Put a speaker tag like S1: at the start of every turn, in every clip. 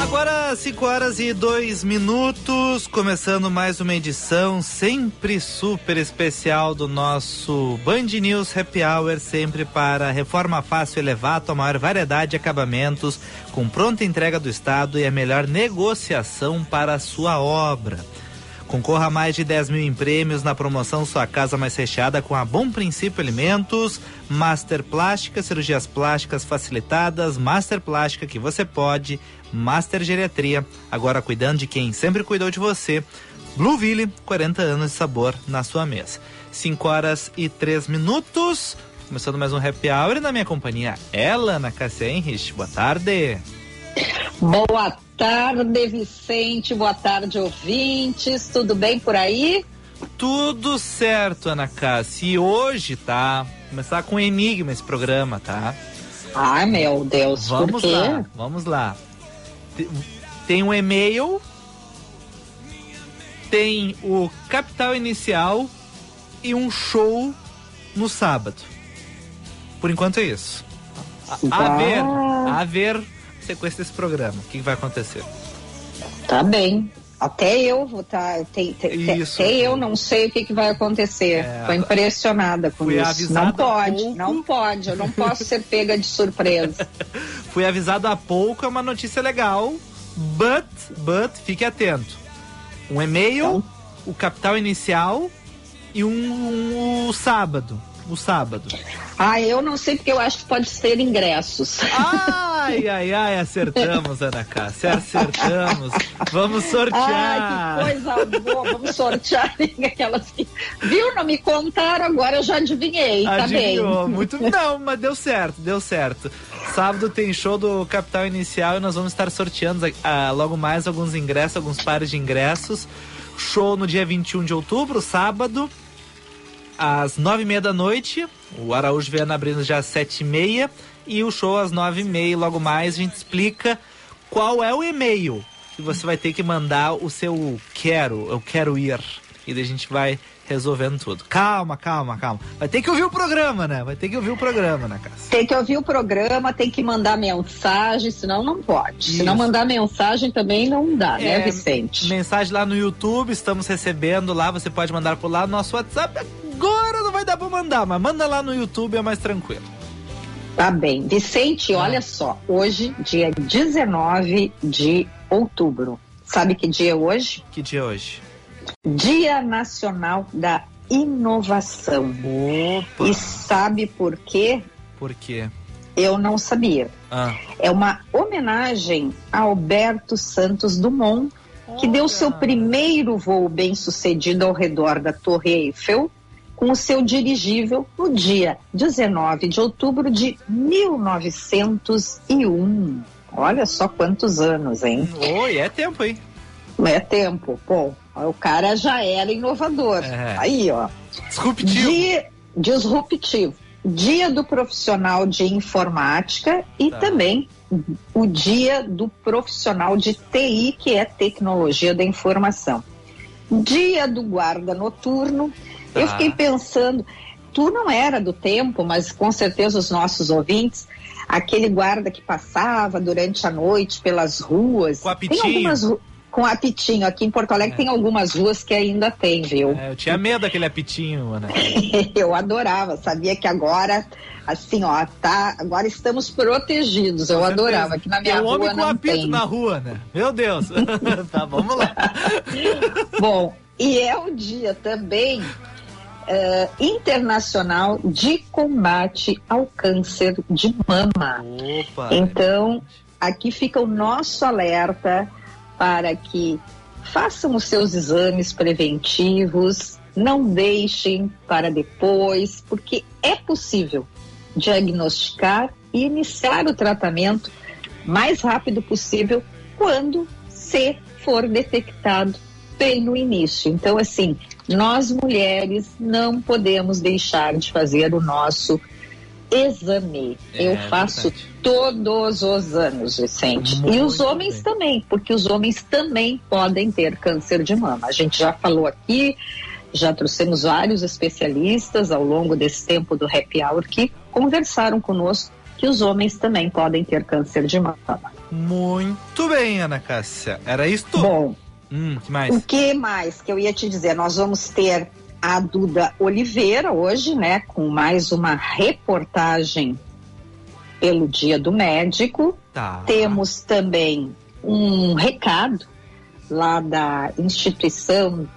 S1: Agora, 5 horas e 2 minutos, começando mais uma edição sempre super especial do nosso Band News Happy Hour, sempre para reforma fácil elevado, a maior variedade de acabamentos, com pronta entrega do Estado e a melhor negociação para a sua obra. Concorra a mais de 10 mil em prêmios na promoção Sua Casa Mais Recheada com a Bom Princípio Alimentos, Master Plástica, cirurgias plásticas facilitadas, Master Plástica que você pode, Master Geriatria, agora cuidando de quem sempre cuidou de você. Blueville, 40 anos de sabor na sua mesa. 5 horas e 3 minutos. Começando mais um Happy Hour na minha companhia, ela, Ana Cássia Henrich. Boa tarde.
S2: Boa tarde, Vicente. Boa tarde, ouvintes. Tudo bem por aí?
S1: Tudo certo, Ana Cássia. E hoje, tá? Começar com um enigma esse programa, tá?
S2: Ai, meu Deus.
S1: Vamos lá, vamos lá. Tem um e-mail, tem o capital inicial e um show no sábado. Por enquanto é isso. A, a ver, a ver sequência desse programa. O que vai acontecer?
S2: Tá bem. Até eu vou estar. Tá, até eu não sei o que, que vai acontecer. É, Tô impressionada com isso. Não pode, não pode. Eu não posso ser pega de surpresa.
S1: Fui avisado há pouco, é uma notícia legal. But, but, fique atento. Um e-mail, então... o capital inicial e um, um, um sábado no sábado?
S2: Ah, eu não sei porque eu acho que pode ser ingressos.
S1: Ai, ai, ai, acertamos, Ana Cássia, acertamos. Vamos sortear.
S2: Ai, que coisa boa, vamos sortear aquelas que... Viu, não me contaram, agora eu já adivinhei, Adivinhou. tá bem.
S1: Muito, não, mas deu certo, deu certo. Sábado tem show do Capital Inicial e nós vamos estar sorteando uh, logo mais alguns ingressos, alguns pares de ingressos. Show no dia 21 de outubro, sábado às nove e meia da noite. O Araújo Viana abrindo já às sete e meia. E o show às nove e meia. Logo mais a gente explica qual é o e-mail que você vai ter que mandar o seu quero, eu quero ir. E daí a gente vai resolvendo tudo. Calma, calma, calma. Vai ter que ouvir o programa, né? Vai ter que ouvir o programa, né, Cássia?
S2: Tem que ouvir o programa, tem que mandar mensagem, senão não pode. Isso. Se não mandar mensagem também não dá, né, é, né, Vicente?
S1: Mensagem lá no YouTube, estamos recebendo lá, você pode mandar por lá no nosso WhatsApp. Pra mandar, mas manda lá no YouTube, é mais tranquilo.
S2: Tá bem. Vicente, ah. olha só, hoje, dia 19 de outubro. Sabe que dia é hoje?
S1: Que dia é hoje?
S2: Dia Nacional da Inovação.
S1: Opa.
S2: E sabe por quê?
S1: Por quê?
S2: Eu não sabia.
S1: Ah.
S2: É uma homenagem a Alberto Santos Dumont, que Olha. deu seu primeiro voo bem sucedido ao redor da Torre Eiffel com o seu dirigível no dia 19 de outubro de 1901. Olha só quantos anos, hein?
S1: Oi, é tempo, hein?
S2: É tempo. Bom, o cara já era inovador. É. Aí, ó.
S1: Disruptivo.
S2: Dia, disruptivo. Dia do profissional de informática e tá. também o dia do profissional de TI, que é tecnologia da informação. Dia do guarda noturno. Tá. Eu fiquei pensando, tu não era do tempo, mas com certeza os nossos ouvintes, aquele guarda que passava durante a noite pelas ruas.
S1: Com a Tem
S2: algumas com apitinho. Aqui em Porto Alegre é. tem algumas ruas que ainda tem, viu?
S1: É, eu tinha medo daquele apitinho, Ana.
S2: eu adorava, sabia que agora, assim, ó, tá. Agora estamos protegidos. Eu adorava. que na minha
S1: tem
S2: um
S1: homem
S2: com
S1: apito
S2: tem.
S1: na rua, né? Meu Deus. tá, vamos lá.
S2: Bom, e é o dia também uh, internacional de combate ao câncer de mama.
S1: Opa,
S2: então, aqui fica o nosso alerta para que façam os seus exames preventivos, não deixem para depois, porque é possível diagnosticar e iniciar o tratamento mais rápido possível quando se for detectado bem no início. Então, assim, nós mulheres não podemos deixar de fazer o nosso exame. É, Eu faço verdade. todos os anos, Vicente. Muito e os homens bem. também, porque os homens também podem ter câncer de mama. A gente já falou aqui, já trouxemos vários especialistas ao longo desse tempo do happy hour que conversaram conosco que os homens também podem ter câncer de mama.
S1: Muito bem, Ana Cássia. Era isto?
S2: Bom,
S1: hum, que mais?
S2: o que mais que eu ia te dizer? Nós vamos ter a Duda Oliveira hoje, né, com mais uma reportagem pelo Dia do Médico.
S1: Tá.
S2: Temos também um recado lá da instituição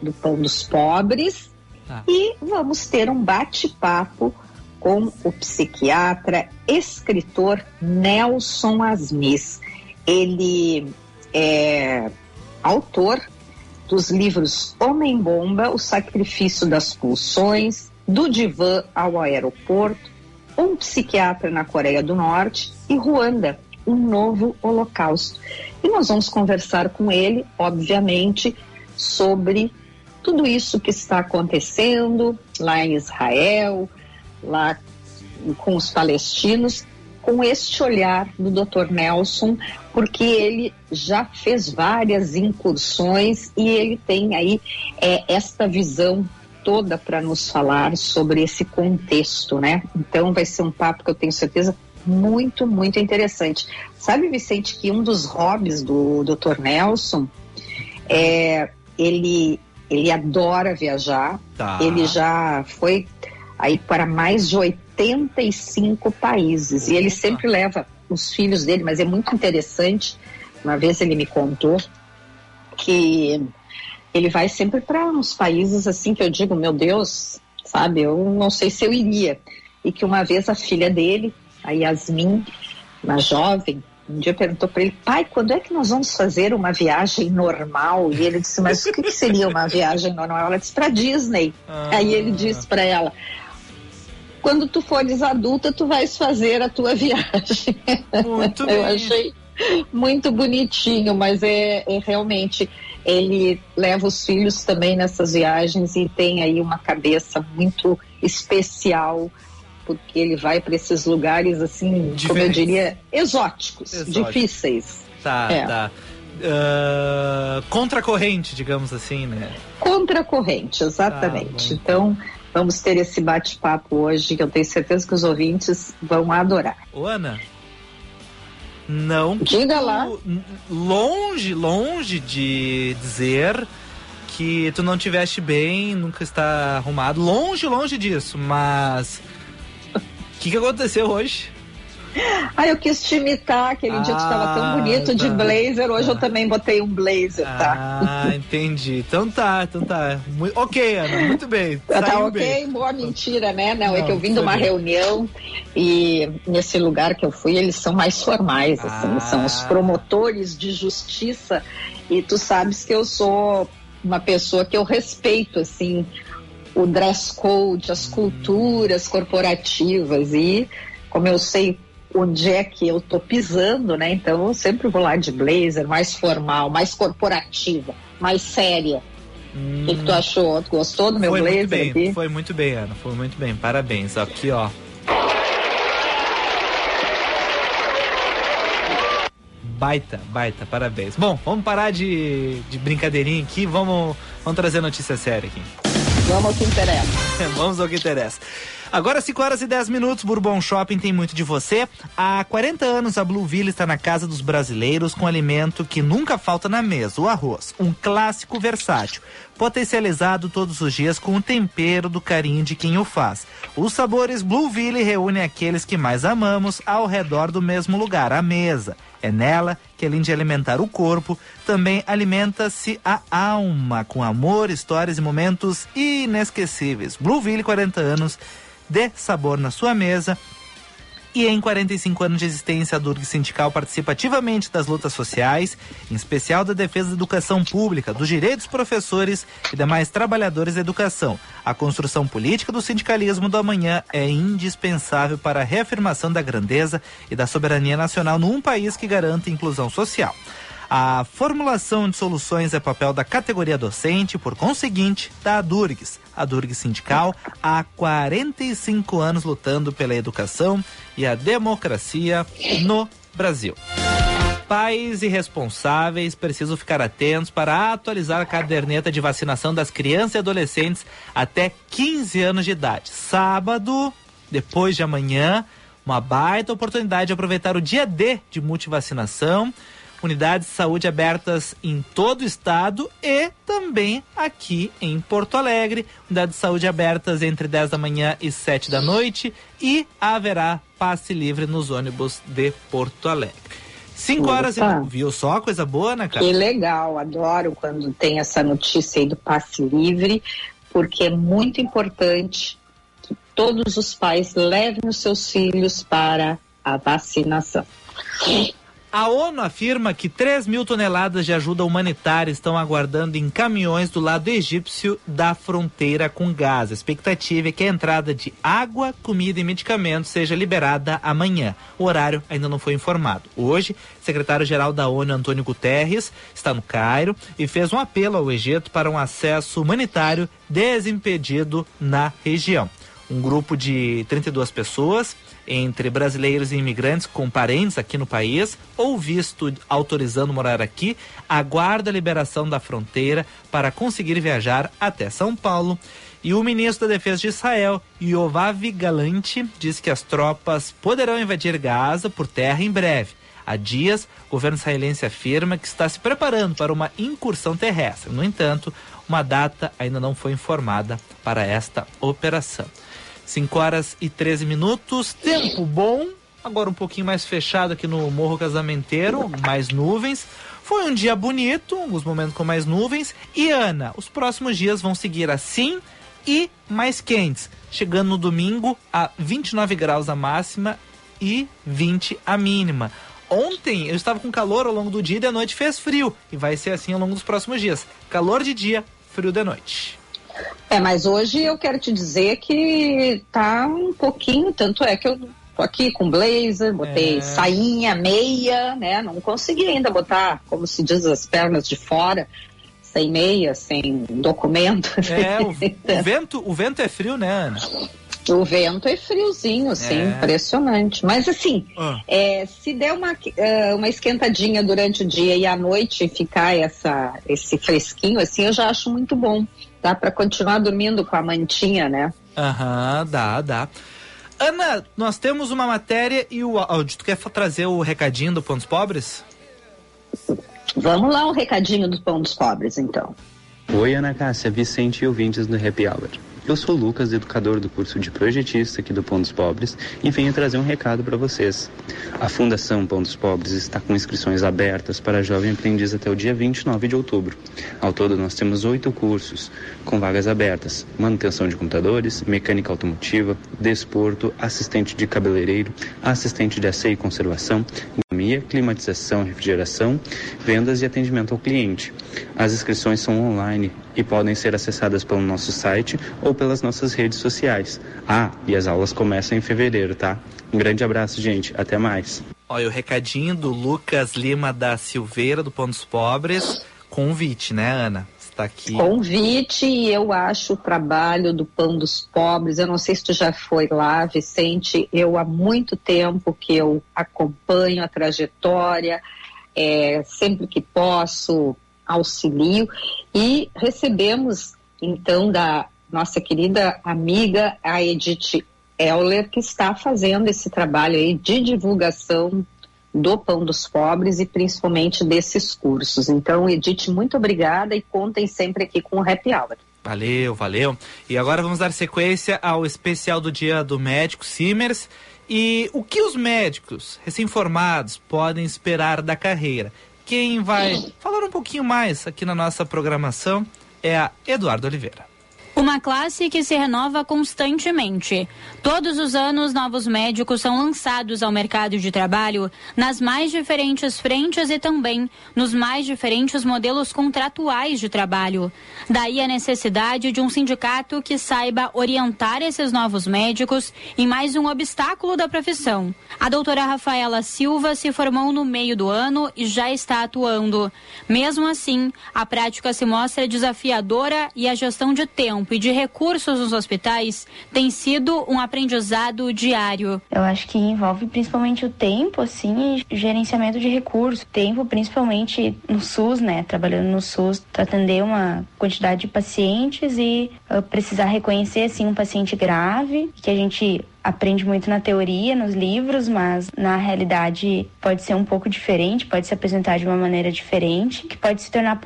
S2: do Pão dos Pobres
S1: Tá.
S2: e vamos ter um bate-papo com o psiquiatra, escritor Nelson Asmis. Ele é autor dos livros Homem Bomba, O Sacrifício das Pulsões, Do Divã ao Aeroporto, Um Psiquiatra na Coreia do Norte e Ruanda, Um Novo Holocausto. E nós vamos conversar com ele, obviamente, sobre tudo isso que está acontecendo lá em Israel, lá com os palestinos, com este olhar do Dr. Nelson, porque ele já fez várias incursões e ele tem aí é, esta visão toda para nos falar sobre esse contexto, né? Então vai ser um papo que eu tenho certeza muito, muito interessante. Sabe, Vicente, que um dos hobbies do Dr. Nelson é ele ele adora viajar.
S1: Tá.
S2: Ele já foi aí para mais de 85 países. E ele sempre leva os filhos dele, mas é muito interessante. Uma vez ele me contou que ele vai sempre para uns países assim que eu digo, meu Deus, sabe, eu não sei se eu iria. E que uma vez a filha dele, a Yasmin, uma jovem, um dia perguntou para ele, pai, quando é que nós vamos fazer uma viagem normal? E ele disse, mas o que, que seria uma viagem normal? Ela disse, para Disney.
S1: Ah.
S2: Aí ele disse para ela, quando tu fores adulta, tu vais fazer a tua viagem.
S1: Muito
S2: Eu
S1: bem.
S2: achei muito bonitinho, mas é, é realmente ele leva os filhos também nessas viagens e tem aí uma cabeça muito especial porque ele vai para esses lugares assim, como eu diria, exóticos,
S1: Exóticos.
S2: difíceis.
S1: Tá,
S2: É.
S1: tá. Ah, contracorrente, digamos assim, né?
S2: Contra corrente, exatamente.
S1: Tá
S2: então, vamos ter esse bate-papo hoje que eu tenho certeza que os ouvintes vão adorar.
S1: Ô, Ana, não.
S2: Diga lá.
S1: Longe, longe de dizer que tu não tiveste bem, nunca está arrumado. Longe, longe disso, mas. O que, que aconteceu hoje?
S2: Ah, eu quis te imitar, aquele dia tu estava
S1: Ah,
S2: tão bonito de
S1: tá.
S2: blazer, hoje
S1: Tá.
S2: eu também botei um blazer, tá?
S1: Ah, entendi. Então tá, então tá. Ok, Ana, muito bem.
S2: Tá
S1: Saiu
S2: ok,
S1: bem.
S2: boa mentira, né? Não, é
S1: Não,
S2: que eu vim de uma
S1: bem.
S2: reunião e nesse lugar que eu fui, eles são mais formais, assim,
S1: Ah.
S2: são os promotores de justiça e tu sabes que eu sou uma pessoa que eu respeito, assim, o dress code, as culturas corporativas e como eu sei onde é que eu tô pisando, né? Então eu sempre vou lá de blazer, mais formal, mais corporativa, mais séria. O que, que tu achou? Tu gostou do meu
S1: foi
S2: blazer
S1: muito bem,
S2: aqui?
S1: foi muito bem, Ana. Foi muito bem. Parabéns. Aqui, ó. Baita, baita, parabéns. Bom, vamos parar de, de brincadeirinha aqui, vamos, vamos trazer notícia séria aqui.
S2: Vamos ao que interessa.
S1: Vamos ao que interessa. Agora 5 horas e 10 minutos, Bourbon Shopping tem muito de você. Há 40 anos a Blueville está na casa dos brasileiros com alimento que nunca falta na mesa, o arroz. Um clássico versátil, potencializado todos os dias com o tempero do carinho de quem o faz. Os sabores Blueville reúnem aqueles que mais amamos ao redor do mesmo lugar, a mesa. É nela que, além de alimentar o corpo, também alimenta-se a alma com amor, histórias e momentos inesquecíveis. Blueville, 40 anos dê sabor na sua mesa. E em 45 anos de existência, a Durg Sindical participa ativamente das lutas sociais, em especial da defesa da educação pública, dos direitos dos professores e demais trabalhadores da educação. A construção política do sindicalismo do amanhã é indispensável para a reafirmação da grandeza e da soberania nacional num país que garanta inclusão social. A formulação de soluções é papel da categoria docente, por conseguinte, da Durgs. A Durgs Sindical, há 45 anos lutando pela educação e a democracia no Brasil. Pais e responsáveis precisam ficar atentos para atualizar a caderneta de vacinação das crianças e adolescentes até 15 anos de idade. Sábado, depois de amanhã, uma baita oportunidade de aproveitar o dia D de multivacinação unidades de saúde abertas em todo o estado e também aqui em Porto Alegre. Unidades de saúde abertas entre 10 da manhã e 7 da noite e haverá passe livre nos ônibus de Porto Alegre. 5 horas e viu só coisa boa, né, cara?
S2: Que legal, adoro quando tem essa notícia aí do passe livre, porque é muito importante que todos os pais levem os seus filhos para a vacinação.
S1: A ONU afirma que 3 mil toneladas de ajuda humanitária estão aguardando em caminhões do lado egípcio da fronteira com Gaza. A expectativa é que a entrada de água, comida e medicamentos seja liberada amanhã. O horário ainda não foi informado. Hoje, secretário-geral da ONU, Antônio Guterres, está no Cairo e fez um apelo ao Egito para um acesso humanitário desimpedido na região. Um grupo de 32 pessoas entre brasileiros e imigrantes com parentes aqui no país ou visto autorizando morar aqui, aguarda a liberação da fronteira para conseguir viajar até São Paulo. E o ministro da Defesa de Israel, Yovav Galante, diz que as tropas poderão invadir Gaza por terra em breve. Há dias, o governo israelense afirma que está se preparando para uma incursão terrestre. No entanto, uma data ainda não foi informada para esta operação. 5 horas e 13 minutos, tempo bom, agora um pouquinho mais fechado aqui no Morro Casamenteiro, mais nuvens. Foi um dia bonito, alguns momentos com mais nuvens. E Ana, os próximos dias vão seguir assim e mais quentes, chegando no domingo a 29 graus a máxima e 20 a mínima. Ontem eu estava com calor ao longo do dia e de noite fez frio. E vai ser assim ao longo dos próximos dias. Calor de dia, frio de noite.
S2: É, mas hoje eu quero te dizer que tá um pouquinho, tanto é que eu tô aqui com blazer, botei é. sainha, meia, né? Não consegui ainda botar, como se diz, as pernas de fora, sem meia, sem documento.
S1: É, o, o vento, o vento é frio, né, Ana?
S2: O vento é friozinho, sim, é. impressionante. Mas assim, ah. é, se der uma, uh, uma esquentadinha durante o dia e à noite ficar essa, esse fresquinho, assim, eu já acho muito bom. Dá para continuar dormindo com a mantinha, né?
S1: Aham, dá, dá. Ana, nós temos uma matéria e o áudio. Tu quer trazer o recadinho do Pão dos Pobres?
S2: Vamos lá, o um recadinho do Pão dos Pobres, então.
S3: Oi, Ana Cássia, Vicente e ouvintes do Happy Hour. Eu sou Lucas, educador do curso de projetista aqui do Pão dos Pobres, e venho trazer um recado para vocês. A Fundação Pão dos Pobres está com inscrições abertas para jovem aprendiz até o dia 29 de outubro. Ao todo, nós temos oito cursos com vagas abertas: manutenção de computadores, mecânica automotiva, desporto, assistente de cabeleireiro, assistente de asseio e conservação, economia, climatização, refrigeração, vendas e atendimento ao cliente. As inscrições são online e podem ser acessadas pelo nosso site ou pelas nossas redes sociais. Ah, e as aulas começam em fevereiro, tá? Um grande abraço, gente. Até mais.
S1: Olha, o recadinho do Lucas Lima da Silveira, do Pão dos Pobres. Convite, né, Ana? Está aqui.
S2: Convite, e eu acho o trabalho do Pão dos Pobres. Eu não sei se tu já foi lá, Vicente. Eu há muito tempo que eu acompanho a trajetória. É, sempre que posso, auxilio. E recebemos, então, da nossa querida amiga, a Edith Euler, que está fazendo esse trabalho aí de divulgação do Pão dos Pobres e principalmente desses cursos. Então, Edith, muito obrigada e contem sempre aqui com o Happy Hour.
S1: Valeu, valeu. E agora vamos dar sequência ao especial do Dia do Médico Simers. E o que os médicos recém-formados podem esperar da carreira? Quem vai falar um pouquinho mais aqui na nossa programação é a Eduardo Oliveira.
S4: Uma classe que se renova constantemente. Todos os anos, novos médicos são lançados ao mercado de trabalho nas mais diferentes frentes e também nos mais diferentes modelos contratuais de trabalho. Daí a necessidade de um sindicato que saiba orientar esses novos médicos em mais um obstáculo da profissão. A doutora Rafaela Silva se formou no meio do ano e já está atuando. Mesmo assim, a prática se mostra desafiadora e a gestão de tempo tempo e de recursos nos hospitais tem sido um aprendizado diário.
S5: Eu acho que envolve principalmente o tempo, assim, e gerenciamento de recursos. Tempo, principalmente no SUS, né? Trabalhando no SUS para atender uma quantidade de pacientes e uh, precisar reconhecer, assim, um paciente grave, que a gente aprende muito na teoria, nos livros, mas na realidade pode ser um pouco diferente, pode se apresentar de uma maneira diferente, que pode se tornar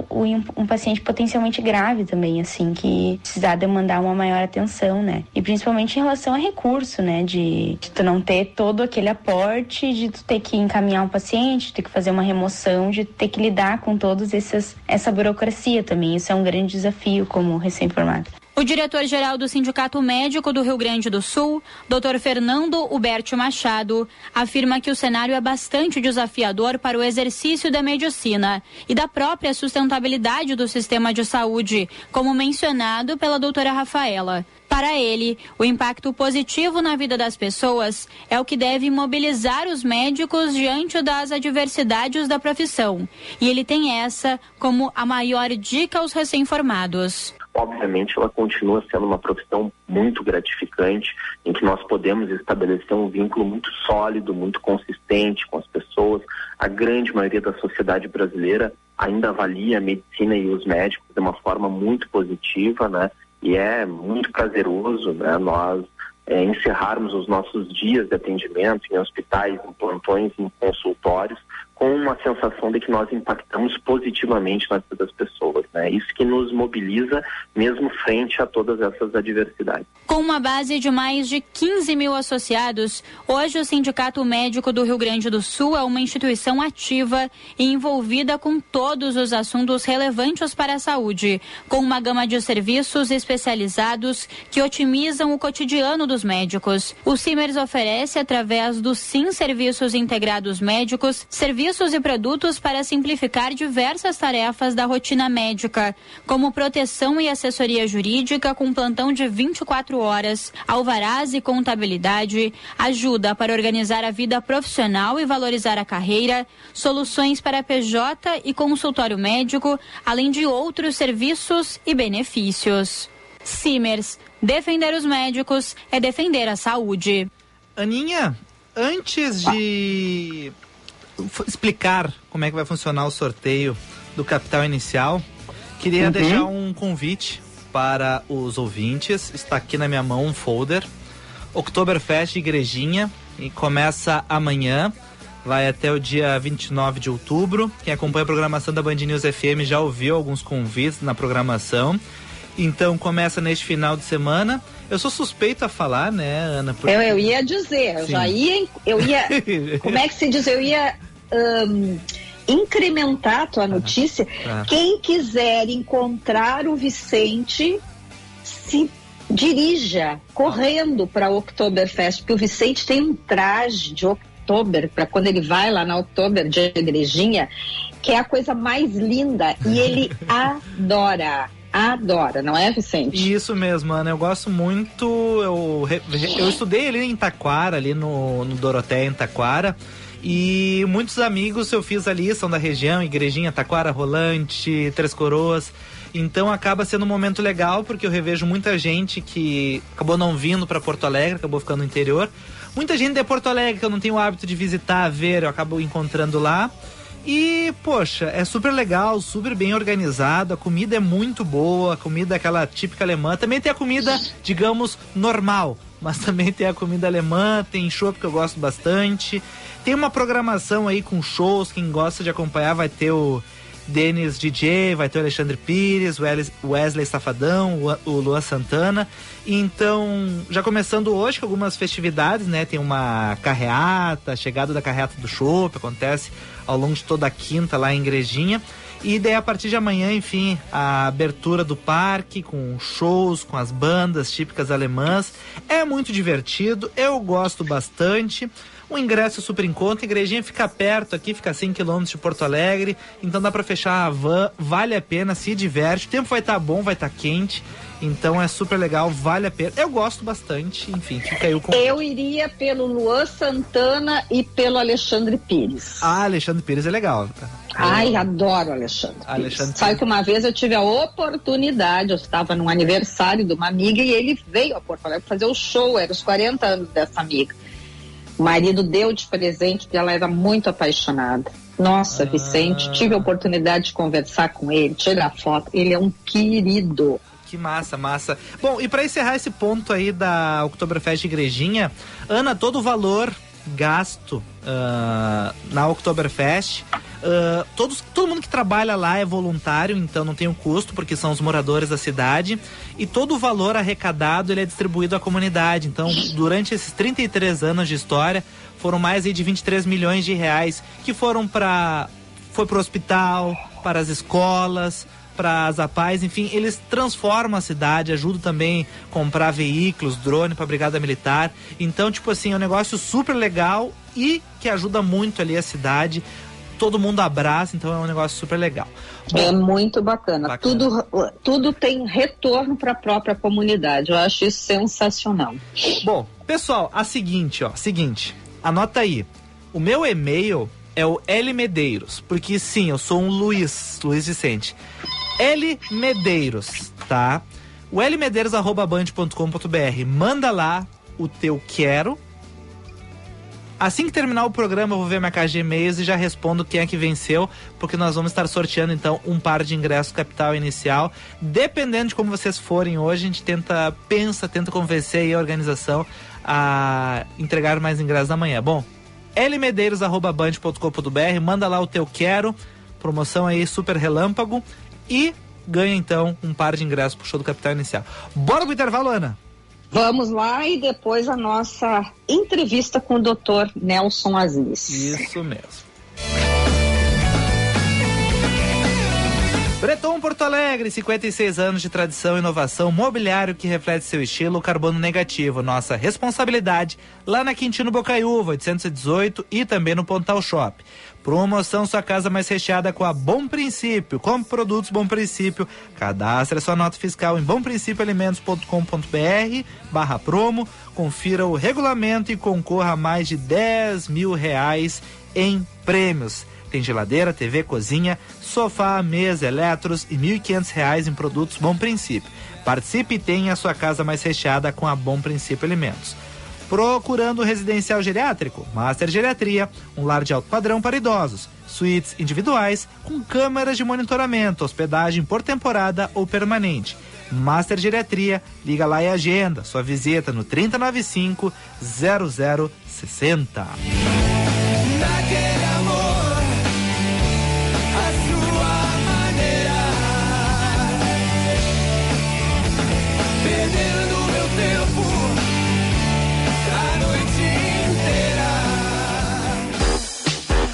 S5: um, paciente potencialmente grave também, assim, que precisar demandar uma maior atenção, né? E principalmente em relação a recurso, né? De, de tu não ter todo aquele aporte, de tu ter que encaminhar um paciente, de ter que fazer uma remoção, de ter que lidar com todos esses essa burocracia também. Isso é um grande desafio como recém-formado.
S4: O diretor-geral do Sindicato Médico do Rio Grande do Sul, Dr. Fernando Huberto Machado, afirma que o cenário é bastante desafiador para o exercício da medicina e da própria sustentabilidade do sistema de saúde, como mencionado pela doutora Rafaela. Para ele, o impacto positivo na vida das pessoas é o que deve mobilizar os médicos diante das adversidades da profissão. E ele tem essa como a maior dica aos recém-formados
S6: obviamente ela continua sendo uma profissão muito gratificante, em que nós podemos estabelecer um vínculo muito sólido, muito consistente com as pessoas. A grande maioria da sociedade brasileira ainda avalia a medicina e os médicos de uma forma muito positiva, né? E é muito prazeroso, né? Nós é, encerrarmos os nossos dias de atendimento em hospitais, em plantões, em consultórios, com uma sensação de que nós impactamos positivamente na vida das pessoas. Né? Isso que nos mobiliza mesmo frente a todas essas adversidades.
S4: Com uma base de mais de 15 mil associados, hoje o Sindicato Médico do Rio Grande do Sul é uma instituição ativa e envolvida com todos os assuntos relevantes para a saúde, com uma gama de serviços especializados que otimizam o cotidiano dos médicos. O CIMERS oferece, através do SIM Serviços Integrados Médicos, serviços serviços e produtos para simplificar diversas tarefas da rotina médica, como proteção e assessoria jurídica com plantão de 24 horas, alvarás e contabilidade, ajuda para organizar a vida profissional e valorizar a carreira, soluções para PJ e consultório médico, além de outros serviços e benefícios. Simers, defender os médicos é defender a saúde.
S1: Aninha, antes de explicar como é que vai funcionar o sorteio do capital inicial, queria uhum. deixar um convite para os ouvintes. Está aqui na minha mão um folder. Oktoberfest Igrejinha e começa amanhã, vai até o dia 29 de outubro. Quem acompanha a programação da Band News FM já ouviu alguns convites na programação. Então começa neste final de semana. Eu sou suspeito a falar, né, Ana?
S2: Porque... Eu, eu ia dizer, eu já ia, eu ia, como é que se diz? Eu ia um, incrementar a tua notícia. Ah. Quem quiser encontrar o Vicente, se dirija correndo para o Oktoberfest, porque o Vicente tem um traje de Oktober, para quando ele vai lá na Oktober de igrejinha, que é a coisa mais linda e ele adora adora, não é, Vicente?
S1: Isso mesmo, Ana. Eu gosto muito. Eu, eu estudei ali em Taquara, ali no, no Doroteia, em Taquara. E muitos amigos eu fiz ali, são da região, Igrejinha, Taquara, Rolante, Três Coroas. Então acaba sendo um momento legal, porque eu revejo muita gente que acabou não vindo para Porto Alegre, acabou ficando no interior. Muita gente de Porto Alegre que eu não tenho o hábito de visitar, ver, eu acabo encontrando lá. E, poxa, é super legal, super bem organizado, a comida é muito boa, a comida é aquela típica alemã. Também tem a comida, digamos, normal, mas também tem a comida alemã, tem show que eu gosto bastante. Tem uma programação aí com shows, quem gosta de acompanhar vai ter o Denis DJ, vai ter o Alexandre Pires, o Wesley Safadão, o Luan Santana. Então, já começando hoje com algumas festividades, né? Tem uma carreata, chegada da carreata do Chopp, acontece ao longo de toda a quinta lá em Igrejinha. E daí a partir de amanhã, enfim, a abertura do parque com shows, com as bandas típicas alemãs. É muito divertido, eu gosto bastante. O ingresso é super em conta, a igrejinha fica perto aqui, fica a 100 km de Porto Alegre, então dá para fechar a van, vale a pena, se diverte. O tempo vai estar tá bom, vai estar tá quente, então é super legal, vale a pena. Eu gosto bastante, enfim, fica aí o
S2: convite. Eu iria pelo Luan Santana e pelo Alexandre Pires.
S1: Ah, Alexandre Pires é legal.
S2: Ai, adoro Alexandre. Alexandre Sabe que uma vez eu tive a oportunidade, eu estava num aniversário de uma amiga e ele veio a Porto Alegre fazer o show, era os 40 anos dessa amiga. O marido deu de presente porque ela era muito apaixonada. Nossa, ah. Vicente, tive a oportunidade de conversar com ele, tirar foto. Ele é um querido.
S1: Que massa, massa. Bom, e para encerrar esse ponto aí da Oktoberfest Igrejinha, Ana, todo o valor gasto uh, na Oktoberfest Uh, todos, todo mundo que trabalha lá é voluntário, então não tem o custo, porque são os moradores da cidade. E todo o valor arrecadado ele é distribuído à comunidade. Então, durante esses 33 anos de história, foram mais de 23 milhões de reais que foram para foi para o hospital, para as escolas, para as APAES, enfim, eles transformam a cidade, ajudam também a comprar veículos, drone para a Brigada Militar. Então, tipo assim, é um negócio super legal e que ajuda muito ali a cidade todo mundo abraça, então é um negócio super legal.
S2: É muito bacana. bacana. Tudo, tudo tem retorno para a própria comunidade. Eu acho isso sensacional.
S1: Bom, pessoal, a seguinte, ó, seguinte, anota aí. O meu e-mail é o L Medeiros, porque sim, eu sou um Luiz, Luiz Vicente. L Medeiros, tá? O lmedeiros@band.com.br. Manda lá o teu quero Assim que terminar o programa, eu vou ver minha caixa de e-mails e já respondo quem é que venceu, porque nós vamos estar sorteando então um par de ingressos capital inicial. Dependendo de como vocês forem hoje, a gente tenta, pensa, tenta convencer a organização a entregar mais ingressos amanhã. Bom, lmedeiros.band.com.br, manda lá o teu quero, promoção aí super relâmpago e ganha então um par de ingressos pro show do Capital Inicial. Bora pro intervalo, Ana!
S2: Vamos lá e depois a nossa entrevista com o Dr. Nelson Aziz.
S1: Isso mesmo. Breton Porto Alegre, 56 anos de tradição e inovação, mobiliário que reflete seu estilo, carbono negativo. Nossa responsabilidade lá na Quintino Bocaiúva, 818 e também no Pontal Shop. Promoção Sua Casa Mais Recheada com a Bom Princípio. Compre produtos Bom Princípio. Cadastre sua nota fiscal em bomprincipioalimentos.com.br barra promo. Confira o regulamento e concorra a mais de 10 mil reais em prêmios. Tem geladeira, TV, cozinha, sofá, mesa, eletros e R$ 1.500 em produtos Bom Princípio. Participe e tenha sua casa mais recheada com a Bom Princípio Alimentos. Procurando residencial geriátrico? Master Geriatria, um lar de alto padrão para idosos. Suítes individuais com câmeras de monitoramento, hospedagem por temporada ou permanente. Master Geriatria, liga lá e agenda sua visita no 3095 0060.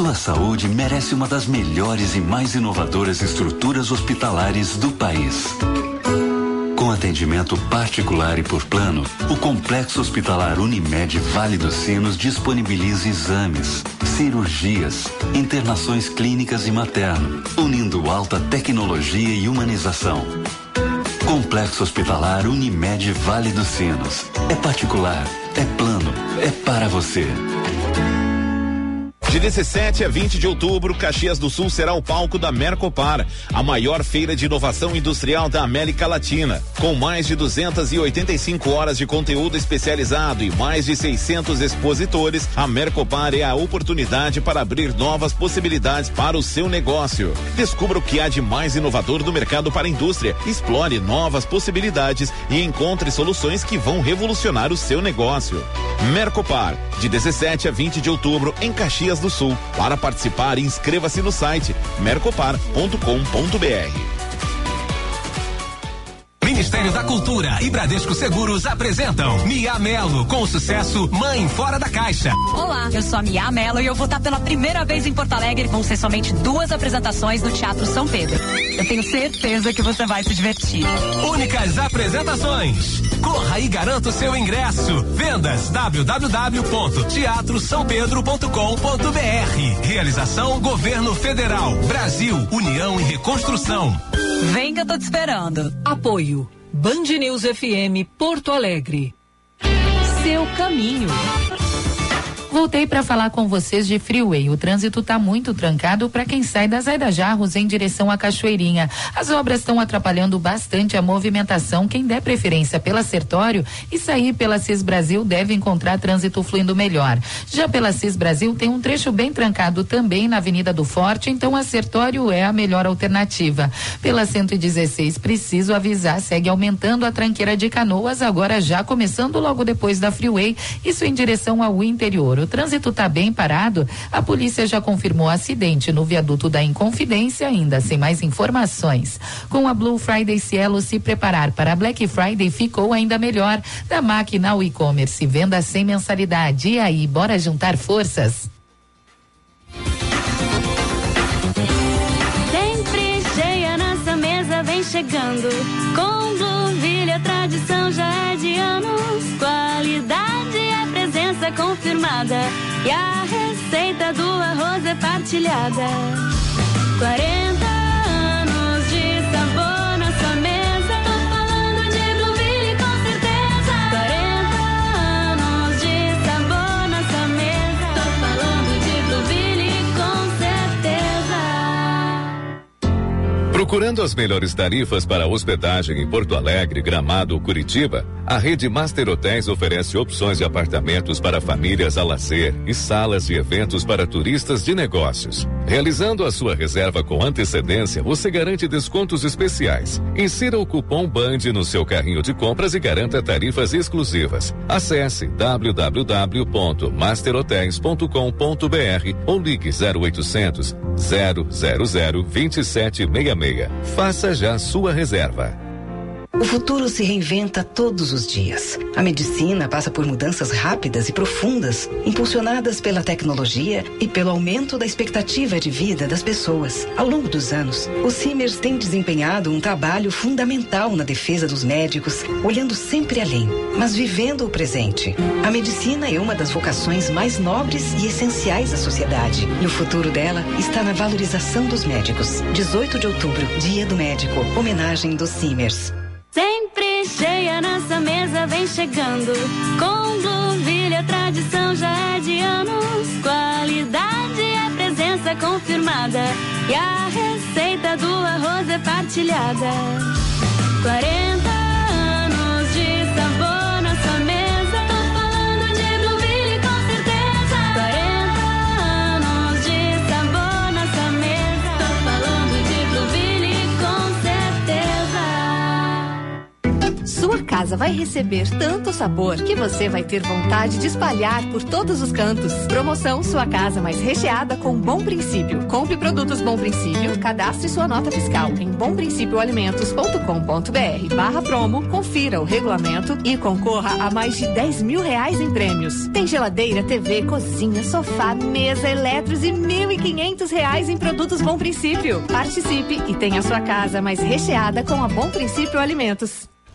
S7: Sua saúde merece uma das melhores e mais inovadoras estruturas hospitalares do país. Com atendimento particular e por plano, o Complexo Hospitalar Unimed Vale dos Sinos disponibiliza exames, cirurgias, internações clínicas e materno, unindo alta tecnologia e humanização. Complexo Hospitalar Unimed Vale dos Sinos. É particular, é plano, é para você.
S8: De 17 a 20 de outubro, Caxias do Sul será o palco da Mercopar, a maior feira de inovação industrial da América Latina. Com mais de 285 horas de conteúdo especializado e mais de 600 expositores, a Mercopar é a oportunidade para abrir novas possibilidades para o seu negócio. Descubra o que há de mais inovador no mercado para a indústria, explore novas possibilidades e encontre soluções que vão revolucionar o seu negócio. Mercopar, de 17 a 20 de outubro, em Caxias do Sul. Para participar, inscreva-se no site mercopar.com.br.
S9: Ministério da Cultura e Bradesco Seguros apresentam Mia Melo com o sucesso Mãe Fora da Caixa.
S10: Olá, eu sou a Mia Melo e eu vou estar pela primeira vez em Porto Alegre. Vão ser somente duas apresentações no Teatro São Pedro. Eu tenho certeza que você vai se divertir.
S9: Únicas apresentações. Corra e garanta o seu ingresso. Vendas www.teatrosampedro.com.br. Realização Governo Federal. Brasil, União e Reconstrução.
S11: Vem que eu tô te esperando. Apoio. Band News FM Porto Alegre. Seu caminho.
S12: Voltei para falar com vocês de Freeway. O trânsito está muito trancado para quem sai da Zaida Jarros em direção à Cachoeirinha. As obras estão atrapalhando bastante a movimentação. Quem der preferência pela Sertório e sair pela Cis Brasil deve encontrar trânsito fluindo melhor. Já pela Cis Brasil tem um trecho bem trancado também na Avenida do Forte, então a Sertório é a melhor alternativa. Pela 116, preciso avisar, segue aumentando a tranqueira de canoas, agora já começando logo depois da Freeway, isso em direção ao interior. O trânsito está bem parado. A polícia já confirmou acidente no viaduto da Inconfidência, ainda sem mais informações. Com a Blue Friday Cielo se preparar para a Black Friday ficou ainda melhor. Da máquina ao e-commerce, venda sem mensalidade. E aí, bora juntar forças?
S13: Sempre cheia nossa mesa vem chegando. Com Blueville a tradição já é de anos. Qualidade confirmada. E a receita do arroz é partilhada. 40
S14: Procurando as melhores tarifas para hospedagem em Porto Alegre, Gramado ou Curitiba, a rede Master Hotéis oferece opções de apartamentos para famílias a lazer e salas de eventos para turistas de negócios. Realizando a sua reserva com antecedência, você garante descontos especiais. Insira o cupom BAND no seu carrinho de compras e garanta tarifas exclusivas. Acesse www.masterhotels.com.br ou ligue 0800 000 2766. Faça já sua reserva.
S15: O futuro se reinventa todos os dias. A medicina passa por mudanças rápidas e profundas, impulsionadas pela tecnologia e pelo aumento da expectativa de vida das pessoas. Ao longo dos anos, o Simers tem desempenhado um trabalho fundamental na defesa dos médicos, olhando sempre além, mas vivendo o presente. A medicina é uma das vocações mais nobres e essenciais da sociedade. E o futuro dela está na valorização dos médicos. 18 de outubro, Dia do Médico. Homenagem dos Simers.
S13: Sempre cheia nossa mesa vem chegando. Com Blueville a tradição já é de anos. Qualidade é presença confirmada. E a receita do arroz é partilhada. 40 Sua
S16: casa vai receber tanto sabor que você vai ter vontade de espalhar por todos os cantos. Promoção Sua Casa Mais Recheada com Bom Princípio. Compre produtos Bom Princípio, cadastre sua nota fiscal em bomprincipioalimentos.com.br barra promo, confira o regulamento e concorra a mais de 10 mil reais em prêmios. Tem geladeira, TV, cozinha, sofá, mesa, eletros e 1.500 reais em produtos Bom Princípio. Participe e tenha sua casa mais recheada com a Bom Princípio Alimentos.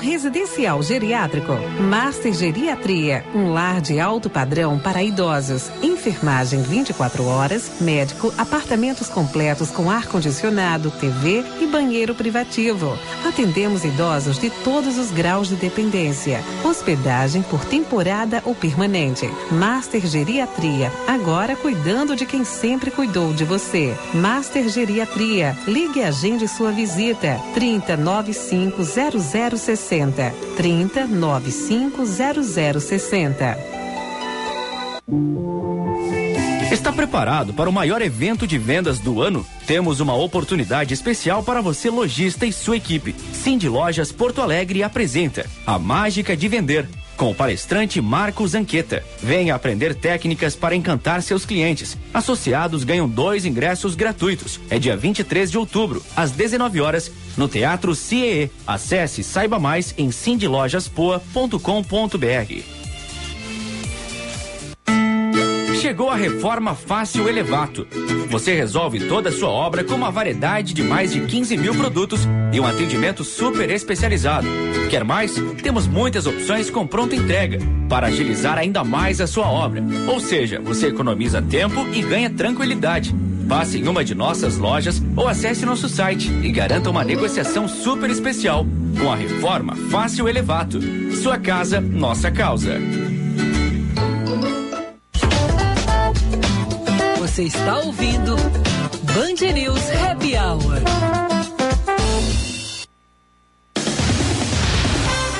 S17: Residencial geriátrico? Master Geriatria, um lar de alto padrão para idosos. Enfermagem 24 horas, médico, apartamentos completos com ar-condicionado, TV e banheiro privativo. Atendemos idosos de todos os graus de dependência. Hospedagem por temporada ou permanente. Master Geriatria, agora cuidando de quem sempre cuidou de você. Master Geriatria, ligue e agende sua visita. 3095 0060 3095 0060
S18: Está preparado para o maior evento de vendas do ano? Temos uma oportunidade especial para você, lojista e sua equipe. Cindy Lojas Porto Alegre apresenta A Mágica de Vender. Com o palestrante Marcos Anqueta. Venha aprender técnicas para encantar seus clientes. Associados ganham dois ingressos gratuitos. É dia 23 de outubro, às 19 horas, no Teatro CIE. Acesse saiba mais em cindylojaspoa.com.br. Chegou a reforma Fácil Elevato. Você resolve toda a sua obra com uma variedade de mais de 15 mil produtos e um atendimento super especializado. Quer mais? Temos muitas opções com pronta entrega para agilizar ainda mais a sua obra. Ou seja, você economiza tempo e ganha tranquilidade. Passe em uma de nossas lojas ou acesse nosso site e garanta uma negociação super especial com a reforma Fácil Elevato. Sua casa, nossa causa.
S11: Você está ouvindo Band News Happy Hour.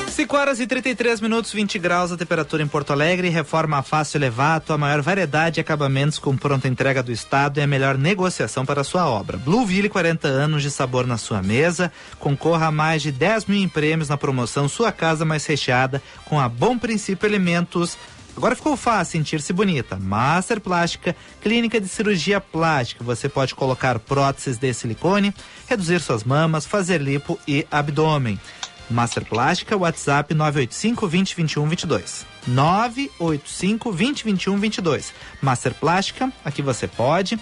S1: 5 horas e 33 minutos, 20 graus a temperatura em Porto Alegre. Reforma fácil elevato, a maior variedade de acabamentos com pronta entrega do Estado e a melhor negociação para sua obra. Blueville, 40 anos de sabor na sua mesa. Concorra a mais de 10 mil prêmios na promoção Sua Casa Mais Recheada com a Bom Princípio Elementos. Agora ficou fácil sentir-se bonita. Master Plástica, clínica de cirurgia plástica. Você pode colocar próteses de silicone, reduzir suas mamas, fazer lipo e abdômen. Master Plástica, WhatsApp 985 20 21 22. 985 20 21 22. Master Plástica, aqui você pode.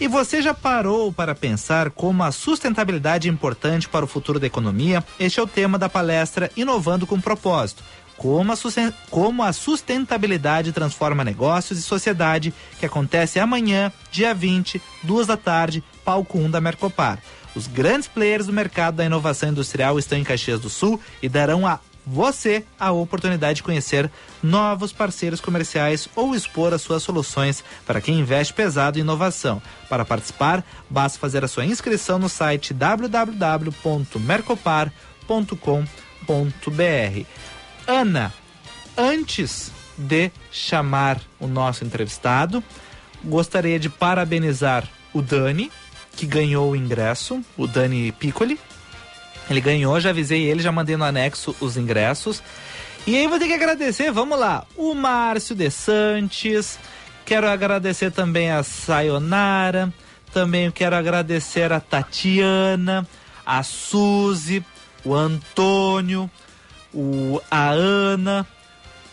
S1: E você já parou para pensar como a sustentabilidade é importante para o futuro da economia? Este é o tema da palestra Inovando com Propósito. Como a, sustentabilidade transforma negócios e sociedade, que acontece amanhã, dia 20, duas da tarde, palco 1 da Mercopar. Os grandes players do mercado da inovação industrial estão em Caxias do Sul e darão a você a oportunidade de conhecer novos parceiros comerciais ou expor as suas soluções para quem investe pesado em inovação. Para participar, basta fazer a sua inscrição no site www.mercopar.com.br. Ana, antes de chamar o nosso entrevistado, gostaria de parabenizar o Dani, que ganhou o ingresso, o Dani Piccoli. Ele ganhou, já avisei ele, já mandei no anexo os ingressos. E aí vou ter que agradecer, vamos lá, o Márcio de Santos, quero agradecer também a Sayonara, também quero agradecer a Tatiana, a Suzy, o Antônio, o, a Ana,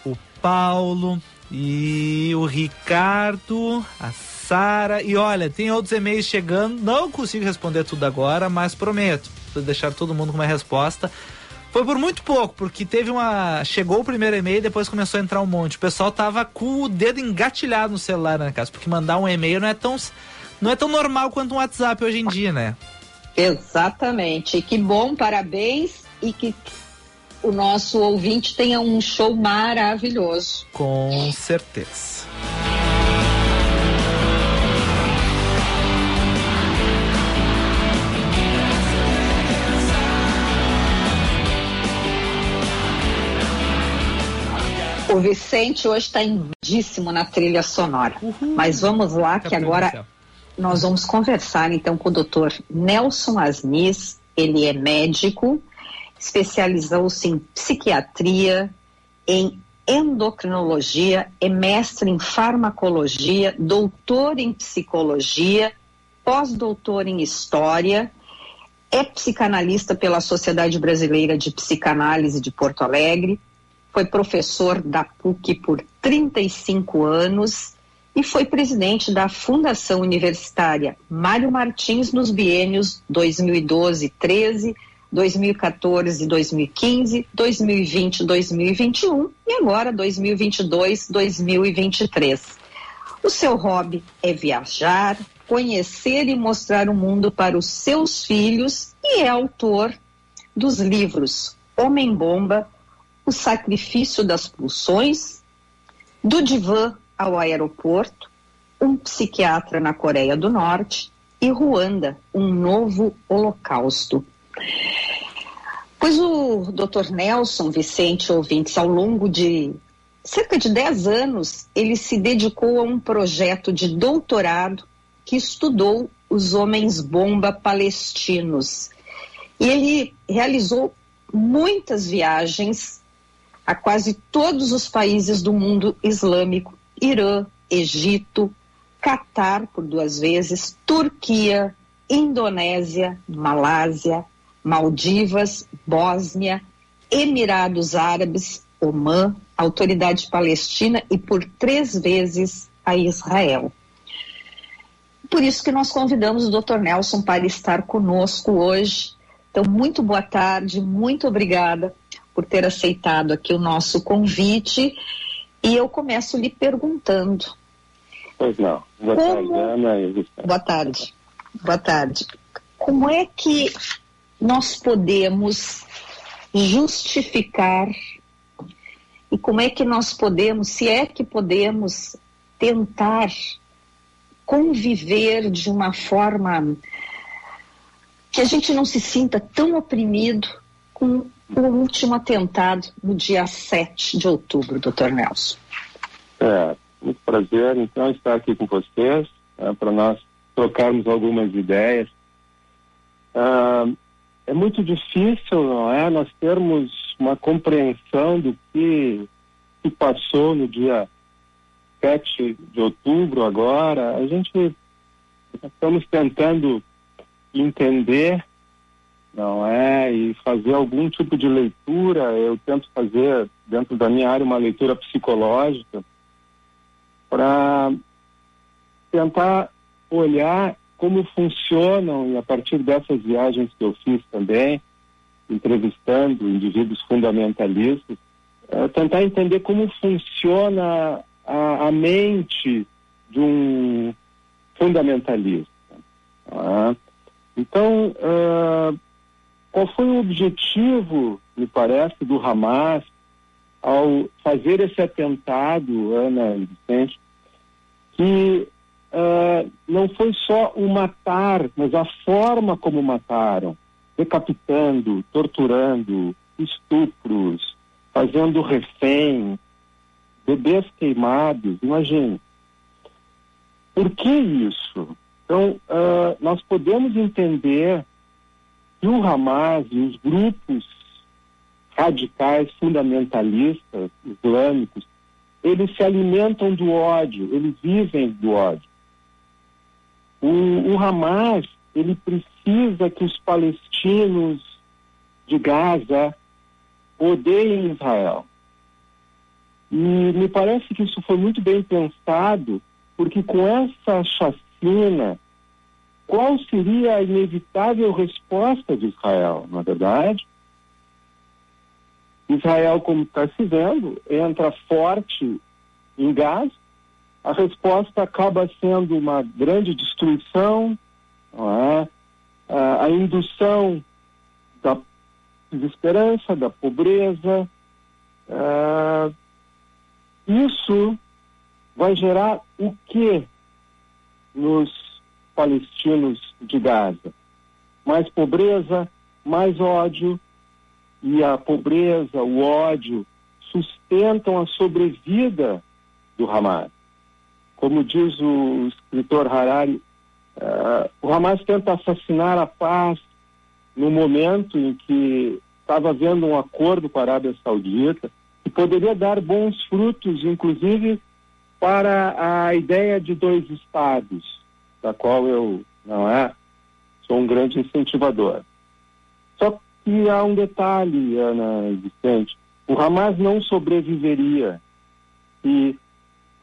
S1: o Paulo e o Ricardo, a Sara. E olha, tem outros e-mails chegando. Não consigo responder tudo agora, mas prometo. Vou deixar todo mundo com uma resposta. Foi por muito pouco, porque teve uma. Chegou o primeiro e-mail e depois começou a entrar um monte. O pessoal tava com o dedo engatilhado no celular, né, casa? Porque mandar um e-mail não é tão. Não é tão normal quanto um WhatsApp hoje em dia, né?
S2: Exatamente. Que bom, parabéns e que o nosso ouvinte tenha um show maravilhoso.
S1: Com certeza.
S2: O Vicente hoje está indíssimo na trilha sonora. Uhum. Mas vamos lá, que agora nós vamos conversar então com o Dr. Nelson Asnis. Ele é médico, especializou-se em psiquiatria, em endocrinologia, é mestre em farmacologia, doutor em psicologia, pós-doutor em história, é psicanalista pela Sociedade Brasileira de Psicanálise de Porto Alegre, foi professor da PUC por 35 anos e foi presidente da Fundação Universitária Mário Martins nos biênios 2012-13, 2014-2015, 2020-2021 e agora 2022-2023. O seu hobby é viajar, conhecer e mostrar o mundo para os seus filhos e é autor dos livros Homem-Bomba, O Sacrifício das Pulsões, Do Divã ao Aeroporto, Um Psiquiatra na Coreia do Norte e Ruanda, Um Novo Holocausto. Pois o Dr. Nelson Vicente Ouvintes, ao longo de cerca de 10 anos, ele se dedicou a um projeto de doutorado que estudou os homens-bomba palestinos. E ele realizou muitas viagens a quase todos os países do mundo islâmico: Irã, Egito, Catar por duas vezes, Turquia, Indonésia, Malásia, Maldivas, Bósnia, Emirados Árabes, Omã, Autoridade Palestina e por três vezes a Israel. Por isso que nós convidamos o Dr. Nelson para estar conosco hoje. Então, muito boa tarde, muito obrigada por ter aceitado aqui o nosso convite. E eu começo lhe perguntando.
S19: Pois não. Boa
S2: Como...
S19: tarde, Ana.
S2: Boa tarde. Boa tarde. Como é que nós podemos justificar e como é que nós podemos, se é que podemos, tentar conviver de uma forma que a gente não se sinta tão oprimido com o último atentado no dia 7 de outubro, doutor Nelson.
S19: É, muito prazer, então, estar aqui com vocês, né, para nós trocarmos algumas ideias. Ah, é muito difícil, não é, nós termos uma compreensão do que se passou no dia 7 de outubro agora. A gente estamos tentando entender, não é, e fazer algum tipo de leitura. Eu tento fazer dentro da minha área uma leitura psicológica para tentar olhar como funcionam, e a partir dessas viagens que eu fiz também, entrevistando indivíduos fundamentalistas, é, tentar entender como funciona a, a mente de um fundamentalista. tá? Então, ah, qual foi o objetivo, me parece, do Hamas ao fazer esse atentado, Ana e Vicente, que ah, não foi só o matar, mas a forma como mataram, decapitando, torturando, estupros, fazendo refém, bebês queimados, imagine. Por que isso? Então, ah, nós podemos entender que o Hamas e os grupos radicais fundamentalistas islâmicos, eles se alimentam do ódio, eles vivem do ódio. O, o Hamas, ele precisa que os palestinos de Gaza odeiem Israel. E me parece que isso foi muito bem pensado, porque com essa chacina, qual seria a inevitável resposta de Israel, na verdade? Israel, como está se vendo, entra forte em Gaza, a resposta acaba sendo uma grande destruição, é? a, indução da desesperança, da pobreza. ah, isso vai gerar o que nos palestinos de Gaza? Mais pobreza, mais ódio, e a pobreza, o ódio sustentam a sobrevida do Hamas. Como diz o escritor Harari, Uh, o Hamas tenta assassinar a paz no momento em que estava havendo um acordo com a Arábia Saudita que poderia dar bons frutos, inclusive para a ideia de dois estados, da qual eu não é sou um grande incentivador. Só que há um detalhe, Ana Vicente, o Hamas não sobreviveria se